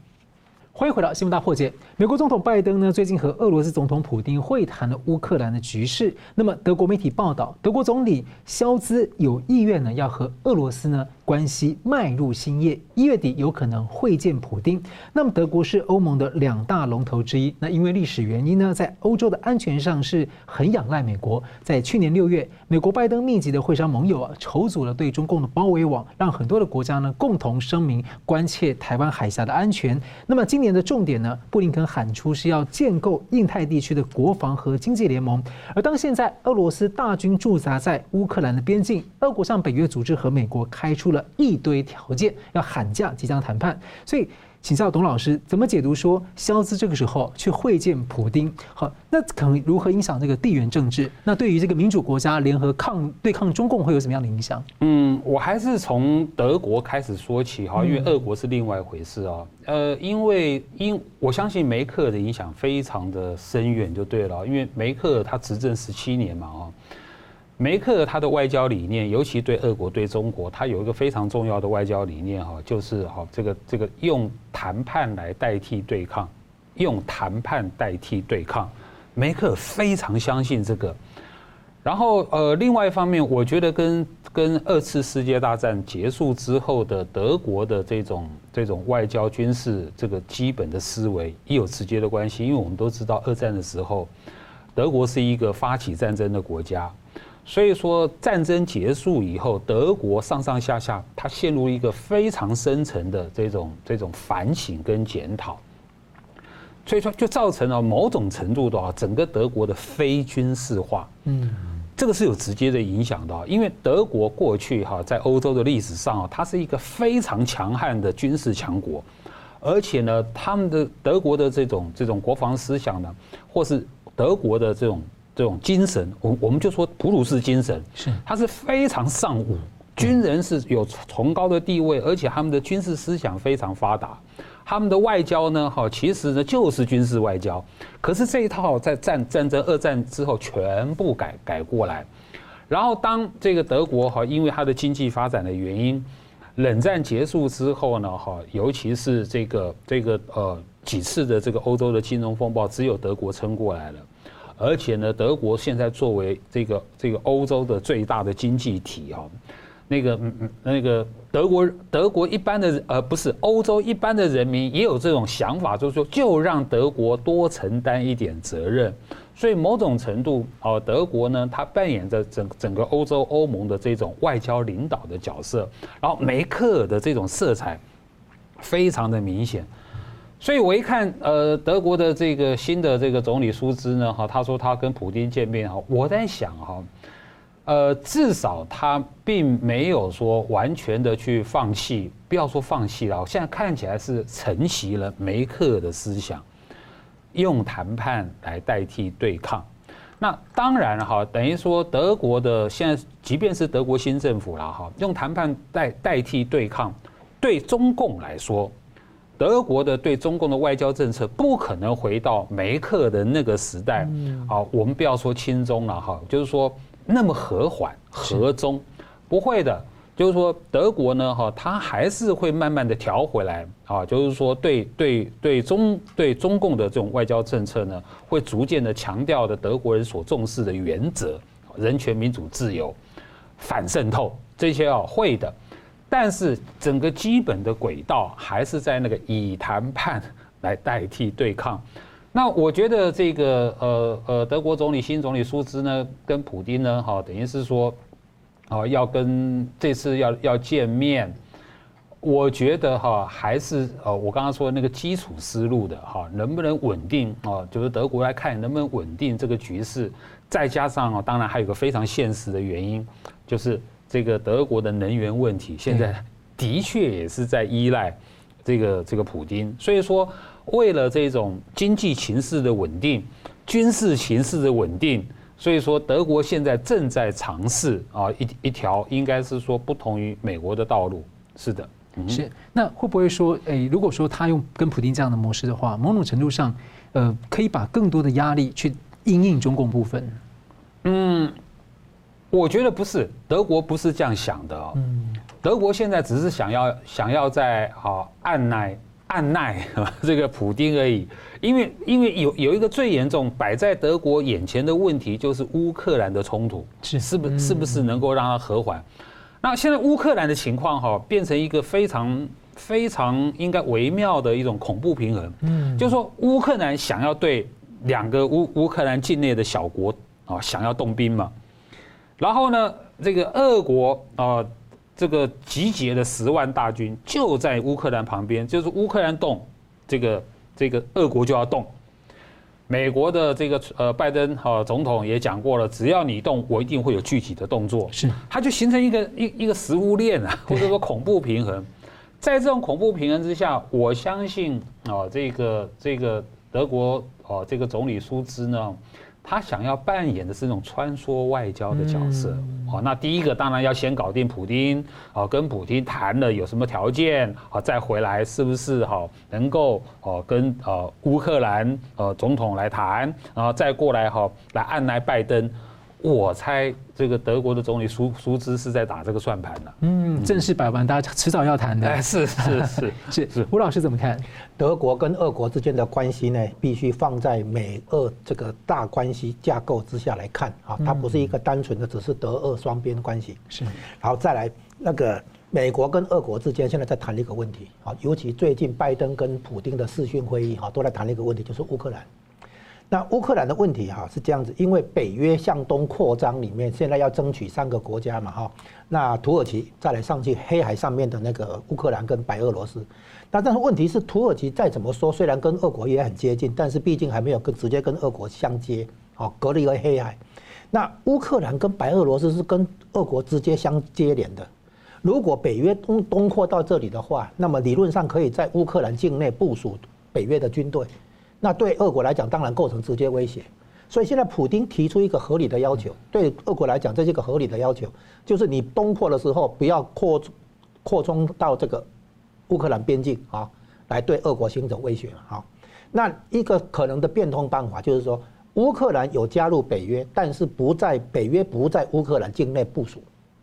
欢迎回到新闻大破解。美国总统拜登呢，最近和俄罗斯总统普丁会谈了乌克兰的局势。那么，德国媒体报道，德国总理肖兹有意愿呢，要和俄罗斯呢。关系迈入新页，一月底有可能会见普丁。那么德国是欧盟的两大龙头之一，那因为历史原因呢，在欧洲的安全上是很仰赖美国。在去年六月，美国拜登密集的会商盟友啊，筹组了对中共的包围网，让很多的国家呢共同声明关切台湾海峡的安全。那么今年的重点呢，布林肯喊出是要建构印太地区的国防和经济联盟。而当现在俄罗斯大军驻扎在乌克兰的边境，俄国向北约组织和美国开出了。一堆条件要喊价，即将谈判，所以请教董老师怎么解读说肖兹这个时候去会见普丁？好，那可能如何影响这个地缘政治？那对于这个民主国家联合抗对抗中共会有什么样的影响？嗯，我还是从德国开始说起哈，因为俄国是另外一回事啊。呃，因为因我相信梅克的影响非常的深远，就对了，因为梅克他执政十七年嘛啊。梅克他的外交理念，尤其对俄国、对中国，他有一个非常重要的外交理念哈，就是哈这个这个用谈判来代替对抗，用谈判代替对抗，梅克非常相信这个。然后呃，另外一方面，我觉得跟跟二次世界大战结束之后的德国的这种这种外交军事这个基本的思维也有直接的关系，因为我们都知道二战的时候，德国是一个发起战争的国家。所以说，战争结束以后，德国上上下下，它陷入一个非常深层的这种这种反省跟检讨，所以说就造成了某种程度的话，整个德国的非军事化，嗯，这个是有直接的影响的，因为德国过去哈在欧洲的历史上啊，它是一个非常强悍的军事强国，而且呢，他们的德国的这种这种国防思想呢，或是德国的这种。这种精神，我我们就说普鲁士精神，是它是非常尚武，军人是有崇高的地位，而且他们的军事思想非常发达，他们的外交呢，哈，其实呢就是军事外交。可是这一套在战战争二战之后全部改改过来。然后当这个德国哈，因为它的经济发展的原因，冷战结束之后呢，哈，尤其是这个这个呃几次的这个欧洲的金融风暴，只有德国撑过来了。而且呢，德国现在作为这个这个欧洲的最大的经济体哈，那个嗯嗯那个德国德国一般的呃不是欧洲一般的人民也有这种想法，就是说就让德国多承担一点责任。所以某种程度哦，德国呢，它扮演着整整个欧洲欧盟的这种外交领导的角色，然后梅克尔的这种色彩非常的明显。所以我一看，呃，德国的这个新的这个总理舒兹呢，哈，他说他跟普京见面哈，我在想哈，呃，至少他并没有说完全的去放弃，不要说放弃了，现在看起来是承袭了梅克的思想，用谈判来代替对抗。那当然哈，等于说德国的现在，即便是德国新政府了哈，用谈判代代替对抗，对中共来说。德国的对中共的外交政策不可能回到梅克的那个时代，嗯。啊，我们不要说亲中了哈，就是说那么和缓和中，不会的，就是说德国呢哈，它还是会慢慢的调回来啊，就是说对对对中对中共的这种外交政策呢，会逐渐的强调的德国人所重视的原则，人权、民主、自由、反渗透这些啊会的。但是整个基本的轨道还是在那个以谈判来代替对抗。那我觉得这个呃呃德国总理新总理舒兹呢，跟普丁呢，哈，等于是说，啊，要跟这次要要见面。我觉得哈，还是呃我刚刚说的那个基础思路的哈，能不能稳定啊？就是德国来看能不能稳定这个局势，再加上啊，当然还有个非常现实的原因，就是。这个德国的能源问题，现在的确也是在依赖这个这个普丁。所以说，为了这种经济形势的稳定、军事形势的稳定，所以说德国现在正在尝试啊一一条应该是说不同于美国的道路。是的，是。那会不会说，诶，如果说他用跟普丁这样的模式的话，某种程度上，呃，可以把更多的压力去应应中共部分？嗯。我觉得不是，德国不是这样想的哦。德国现在只是想要想要在啊按耐按耐 这个普丁而已，因为因为有有一个最严重摆在德国眼前的问题就是乌克兰的冲突，是是不是不是能够让它和缓？那现在乌克兰的情况哈变成一个非常非常应该微妙的一种恐怖平衡，嗯，就是说乌克兰想要对两个乌乌克兰境内的小国啊想要动兵嘛。然后呢，这个俄国啊，这个集结的十万大军就在乌克兰旁边，就是乌克兰动，这个这个俄国就要动。美国的这个呃拜登哈总统也讲过了，只要你动，我一定会有具体的动作。是，它就形成一个一一个食物链啊，或者说恐怖平衡。在这种恐怖平衡之下，我相信啊，这个这个德国啊，这个总理舒兹呢。他想要扮演的是那种穿梭外交的角色，哦，那第一个当然要先搞定普京，哦，跟普京谈了有什么条件，哦，再回来是不是好能够哦跟呃乌克兰呃总统来谈，然后再过来哈来按来拜登。我猜这个德国的总理舒舒兹是在打这个算盘的。嗯，正式摆完，大家迟早要谈的。是是是 是是，吴老师怎么看？德国跟俄国之间的关系呢，必须放在美俄这个大关系架构之下来看啊，它不是一个单纯的只是德俄双边关系。是，然后再来那个美国跟俄国之间现在在谈一个问题啊，尤其最近拜登跟普京的视讯会议哈，都在谈一个问题，就是乌克兰。那乌克兰的问题哈是这样子，因为北约向东扩张里面，现在要争取三个国家嘛哈，那土耳其再来上去黑海上面的那个乌克兰跟白俄罗斯，那但是问题是土耳其再怎么说，虽然跟俄国也很接近，但是毕竟还没有跟直接跟俄国相接，哦，隔了一个黑海。那乌克兰跟白俄罗斯是跟俄国直接相接连的，如果北约东东扩到这里的话，那么理论上可以在乌克兰境内部署北约的军队。那对俄国来讲，当然构成直接威胁。所以现在普京提出一个合理的要求，对俄国来讲，这是一个合理的要求，就是你东扩的时候不要扩扩充到这个乌克兰边境啊，来对俄国形成威胁嘛。好，那一个可能的变通办法就是说，乌克兰有加入北约，但是不在北约不在乌克兰境内部署。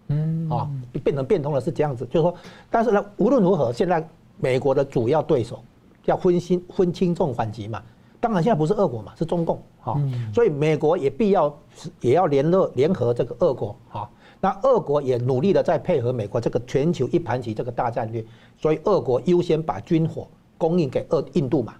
嗯，啊，变成变通了是这样子，就是说，但是呢，无论如何，现在美国的主要对手要分轻分轻重缓急嘛。当然现在不是俄国嘛，是中共。好，所以美国也必要也要联络联合这个俄国。好，那俄国也努力的在配合美国这个全球一盘棋这个大战略，所以俄国优先把军火供应给俄印度嘛。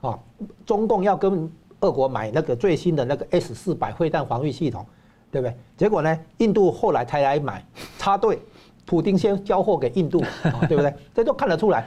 啊，中共要跟俄国买那个最新的那个 S 四百会弹防御系统。对不对？结果呢？印度后来才来买，插队，普丁先交货给印度，对不对？这都看得出来，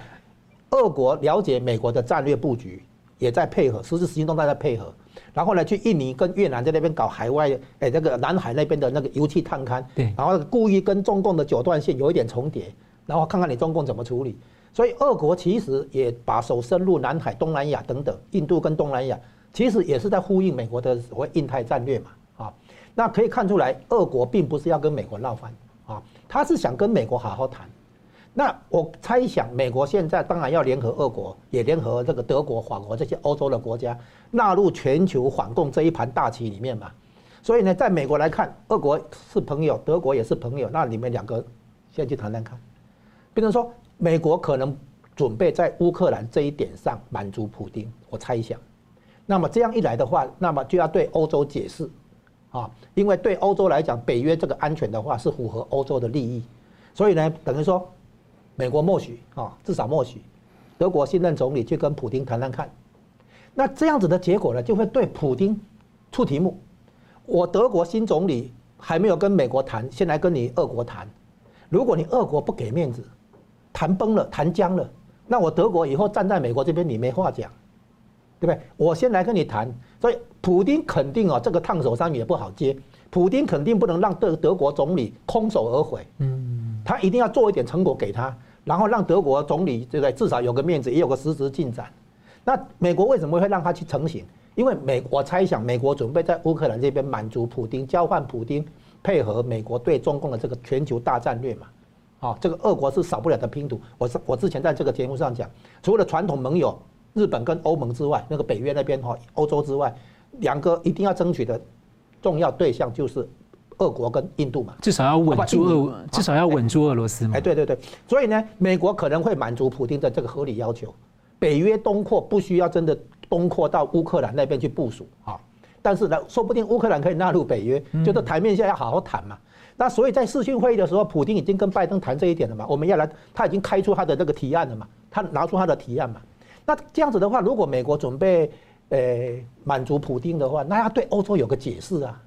俄国了解美国的战略布局，也在配合，实质实行动在配合。然后呢，去印尼跟越南在那边搞海外，哎，这个南海那边的那个油气探勘，对，然后故意跟中共的九段线有一点重叠，然后看看你中共怎么处理。所以，俄国其实也把手伸入南海、东南亚等等，印度跟东南亚，其实也是在呼应美国的所谓印太战略嘛。啊那可以看出来，俄国并不是要跟美国闹翻啊，他是想跟美国好好谈。那我猜想，美国现在当然要联合俄国，也联合这个德国、法国这些欧洲的国家，纳入全球反共这一盘大棋里面嘛。所以呢，在美国来看，俄国是朋友，德国也是朋友，那你们两个先去谈谈看。比如说，美国可能准备在乌克兰这一点上满足普丁，我猜想。那么这样一来的话，那么就要对欧洲解释。啊，因为对欧洲来讲，北约这个安全的话是符合欧洲的利益，所以呢，等于说，美国默许啊，至少默许，德国新任总理去跟普丁谈谈看，那这样子的结果呢，就会对普丁出题目。我德国新总理还没有跟美国谈，先来跟你俄国谈，如果你俄国不给面子，谈崩了，谈僵了，那我德国以后站在美国这边，你没话讲。对不对？我先来跟你谈，所以普丁肯定啊，这个烫手山芋不好接。普丁肯定不能让德德国总理空手而回，嗯，他一定要做一点成果给他，然后让德国总理对不对？至少有个面子，也有个实质进展。那美国为什么会让他去成型？因为美我猜想，美国准备在乌克兰这边满足普丁，交换普丁，配合美国对中共的这个全球大战略嘛。啊，这个俄国是少不了的拼图。我是我之前在这个节目上讲，除了传统盟友。日本跟欧盟之外，那个北约那边哈，欧洲之外，两个一定要争取的重要对象就是俄国跟印度嘛。至少要稳住俄，至少要稳住俄罗斯嘛。哎，对对对，所以呢，美国可能会满足普京的这个合理要求，北约东扩不需要真的东扩到乌克兰那边去部署啊，但是呢，说不定乌克兰可以纳入北约，就是台面下要好好谈嘛。那所以在视讯会议的时候，普京已经跟拜登谈这一点了嘛，我们要来，他已经开出他的这个提案了嘛，他拿出他的提案嘛。那这样子的话，如果美国准备呃满足普京的话，那要对欧洲有个解释啊，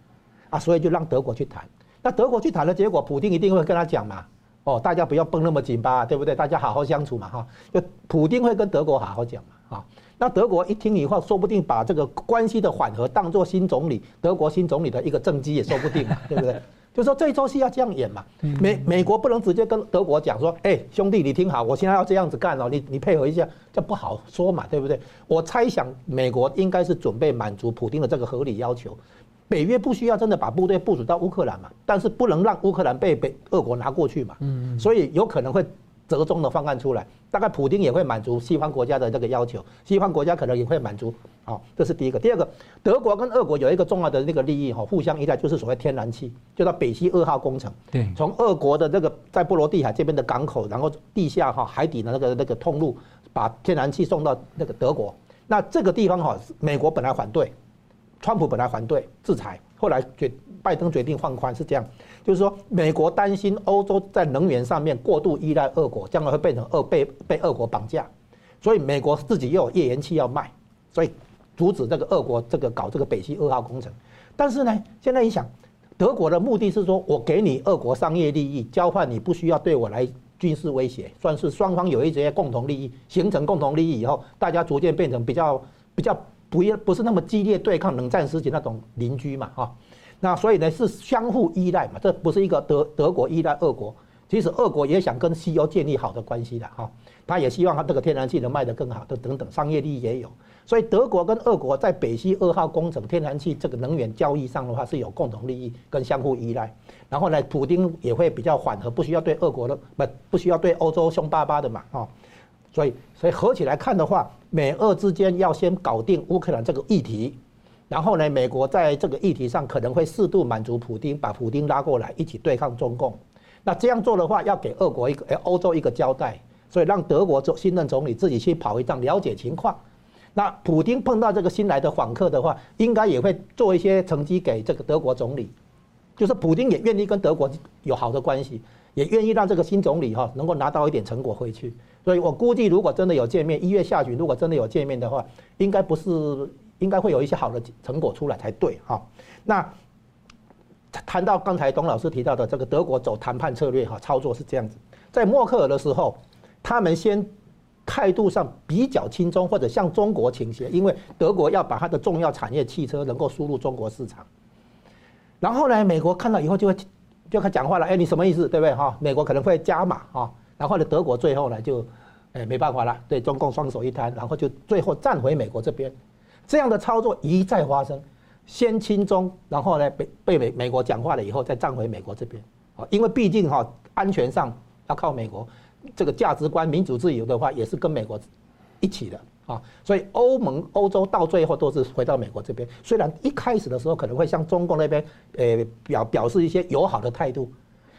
啊，所以就让德国去谈。那德国去谈的结果，普京一定会跟他讲嘛，哦，大家不要绷那么紧吧，对不对？大家好好相处嘛，哈，就普京会跟德国好好讲嘛，啊，那德国一听以后，说不定把这个关系的缓和当做新总理德国新总理的一个政绩也说不定嘛，对不对？就说这一周戏要这样演嘛，美美国不能直接跟德国讲说，哎，兄弟你听好，我现在要这样子干哦，你你配合一下，这不好说嘛，对不对？我猜想美国应该是准备满足普京的这个合理要求，北约不需要真的把部队部署到乌克兰嘛，但是不能让乌克兰被北俄国拿过去嘛，嗯所以有可能会。折中的方案出来，大概普京也会满足西方国家的这个要求，西方国家可能也会满足。好，这是第一个。第二个，德国跟俄国有一个重要的那个利益哈，互相依赖，就是所谓天然气，就到北溪二号工程。对，从俄国的这个在波罗的海这边的港口，然后地下哈海底的那个那个通路，把天然气送到那个德国。那这个地方哈，美国本来反对，川普本来反对制裁，后来决拜登决定放宽，是这样。就是说，美国担心欧洲在能源上面过度依赖俄国，将来会变成俄被被俄国绑架，所以美国自己又有页岩气要卖，所以阻止这个俄国这个搞这个北溪二号工程。但是呢，现在一想，德国的目的是说我给你俄国商业利益，交换你不需要对我来军事威胁，算是双方有一些共同利益，形成共同利益以后，大家逐渐变成比较比较不要不是那么激烈对抗、冷战时期那种邻居嘛，哈。那所以呢，是相互依赖嘛，这不是一个德德国依赖俄国，其实俄国也想跟西欧建立好的关系的哈，他也希望他这个天然气能卖得更好，的等等商业利益也有，所以德国跟俄国在北溪二号工程天然气这个能源交易上的话是有共同利益跟相互依赖，然后呢，普丁也会比较缓和，不需要对俄国的不不需要对欧洲凶巴巴的嘛哈，所以，所以合起来看的话，美俄之间要先搞定乌克兰这个议题，然后呢，美国在这个议题上可能会适度满足普丁，把普丁拉过来一起对抗中共。那这样做的话，要给俄国一个，哎，欧洲一个交代，所以让德国做新任总理自己去跑一趟，了解情况。那普丁碰到这个新来的访客的话，应该也会做一些成绩给这个德国总理，就是普丁也愿意跟德国有好的关系。也愿意让这个新总理哈能够拿到一点成果回去，所以我估计如果真的有见面，一月下旬如果真的有见面的话，应该不是应该会有一些好的成果出来才对哈。那谈到刚才董老师提到的这个德国走谈判策略哈，操作是这样子，在默克尔的时候，他们先态度上比较轻松或者向中国倾斜，因为德国要把它的重要产业汽车能够输入中国市场，然后呢，美国看到以后就会。就他讲话了，哎，你什么意思，对不对哈？美国可能会加码哈，然后呢，德国最后呢就，哎，没办法了，对中共双手一摊，然后就最后站回美国这边，这样的操作一再发生，先亲中，然后呢被被美美国讲话了以后再站回美国这边，啊，因为毕竟哈安全上要靠美国，这个价值观民主自由的话也是跟美国一起的。啊，所以欧盟、欧洲到最后都是回到美国这边。虽然一开始的时候可能会向中共那边，呃，表表示一些友好的态度，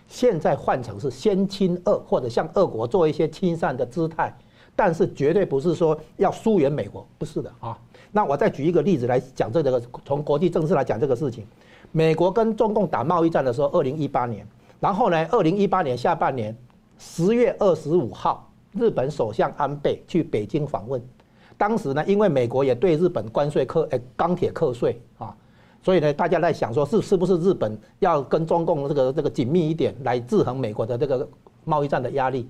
现在换成是先亲俄或者向俄国做一些亲善的姿态，但是绝对不是说要疏远美国，不是的啊。那我再举一个例子来讲这个，从国际政治来讲这个事情，美国跟中共打贸易战的时候，二零一八年，然后呢，二零一八年下半年十月二十五号，日本首相安倍去北京访问。当时呢，因为美国也对日本关税课，诶，钢铁课税啊，所以呢，大家在想说，是是不是日本要跟中共这个这个紧密一点，来制衡美国的这个贸易战的压力？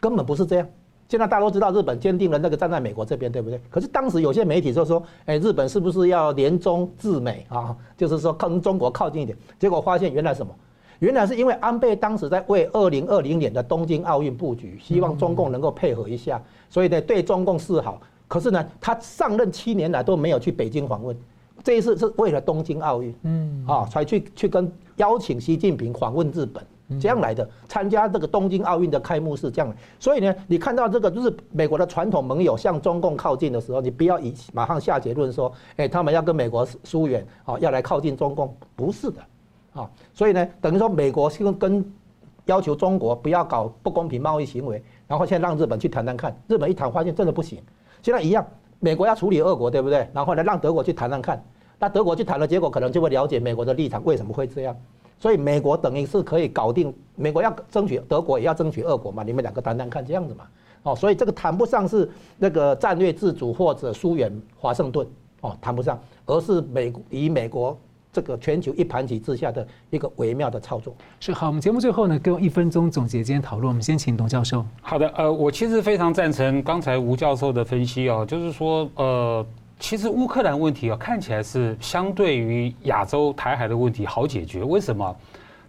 根本不是这样。现在大家都知道，日本坚定了那个站在美国这边，对不对？可是当时有些媒体就说，诶，日本是不是要联中制美啊？就是说跟中国靠近一点。结果发现原来什么？原来是因为安倍当时在为二零二零年的东京奥运布局，希望中共能够配合一下，所以呢，对中共示好。可是呢，他上任七年来都没有去北京访问，这一次是为了东京奥运，嗯，啊，才去去跟邀请习近平访问日本，这样来的，参加这个东京奥运的开幕式这样。所以呢，你看到这个日美国的传统盟友向中共靠近的时候，你不要以马上下结论说，哎，他们要跟美国疏远，啊，要来靠近中共，不是的，啊，所以呢，等于说美国跟跟要求中国不要搞不公平贸易行为，然后现在让日本去谈谈看，日本一谈发现真的不行。现在一样，美国要处理俄国，对不对？然后呢，让德国去谈谈看。那德国去谈了，结果可能就会了解美国的立场为什么会这样。所以美国等于是可以搞定，美国要争取德国，也要争取俄国嘛。你们两个谈谈看，这样子嘛。哦，所以这个谈不上是那个战略自主或者疏远华盛顿，哦，谈不上，而是美以美国。这个全球一盘棋之下的一个微妙的操作是好。我们节目最后呢，给我一分钟总结今天讨论。我们先请董教授。好的，呃，我其实非常赞成刚才吴教授的分析哦，就是说，呃，其实乌克兰问题啊，看起来是相对于亚洲台海的问题好解决。为什么？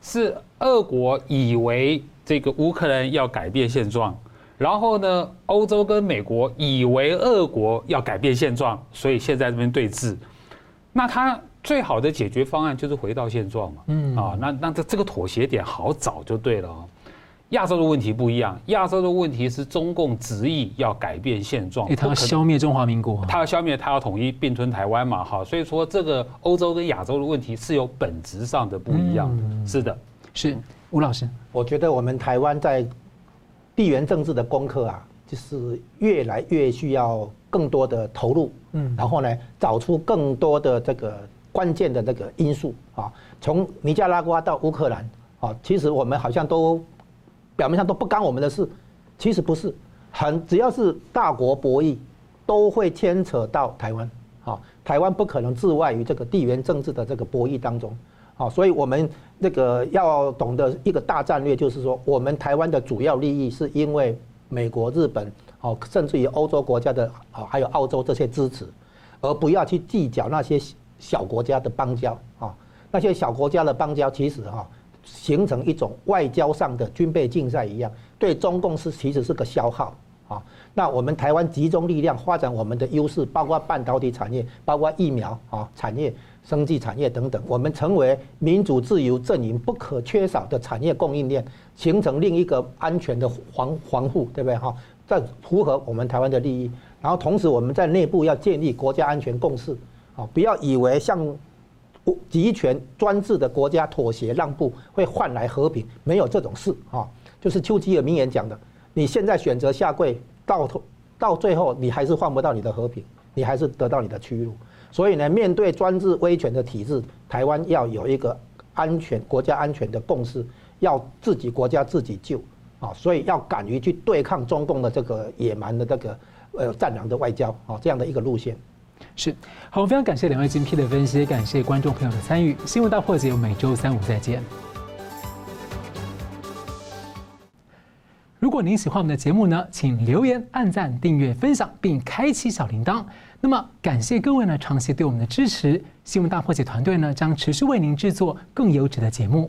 是俄国以为这个乌克兰要改变现状，然后呢，欧洲跟美国以为俄国要改变现状，所以现在这边对峙。那他。最好的解决方案就是回到现状嘛，嗯。啊，那那这这个妥协点好找就对了啊。亚洲的问题不一样，亚洲的问题是中共执意要改变现状，他要消灭中华民国，他要消灭，他要统一并吞台湾嘛，哈，所以说这个欧洲跟亚洲的问题是有本质上的不一样的，是的，是。吴老师，我觉得我们台湾在地缘政治的功课啊，就是越来越需要更多的投入，嗯，然后呢，找出更多的这个。关键的这个因素啊，从尼加拉瓜到乌克兰啊，其实我们好像都表面上都不干我们的事，其实不是，很只要是大国博弈，都会牵扯到台湾啊。台湾不可能置外于这个地缘政治的这个博弈当中啊，所以我们那个要懂得一个大战略，就是说我们台湾的主要利益是因为美国、日本哦，甚至于欧洲国家的啊，还有澳洲这些支持，而不要去计较那些。小国家的邦交啊，那些小国家的邦交，其实哈形成一种外交上的军备竞赛一样，对中共是其实是个消耗啊。那我们台湾集中力量发展我们的优势，包括半导体产业，包括疫苗啊产业、生技产业等等，我们成为民主自由阵营不可缺少的产业供应链，形成另一个安全的防防护，对不对哈？这符合我们台湾的利益。然后同时我们在内部要建立国家安全共识，不要以为向集权专制的国家妥协让步会换来和平，没有这种事啊。就是丘吉尔名言讲的，你现在选择下跪，到头到最后你还是换不到你的和平，你还是得到你的屈辱。所以呢，面对专制威权的体制，台湾要有一个安全国家安全的共识，要自己国家自己救啊！所以要敢于去对抗中共的这个野蛮的这个呃战狼的外交啊，这样的一个路线。是好，非常感谢两位精辟的分析，感谢观众朋友的参与。新闻大破解，我每周三五再见。如果您喜欢我们的节目呢，请留言、按赞、订阅、分享，并开启小铃铛。那么，感谢各位呢长期对我们的支持。新闻大破解团队呢将持续为您制作更优质的节目。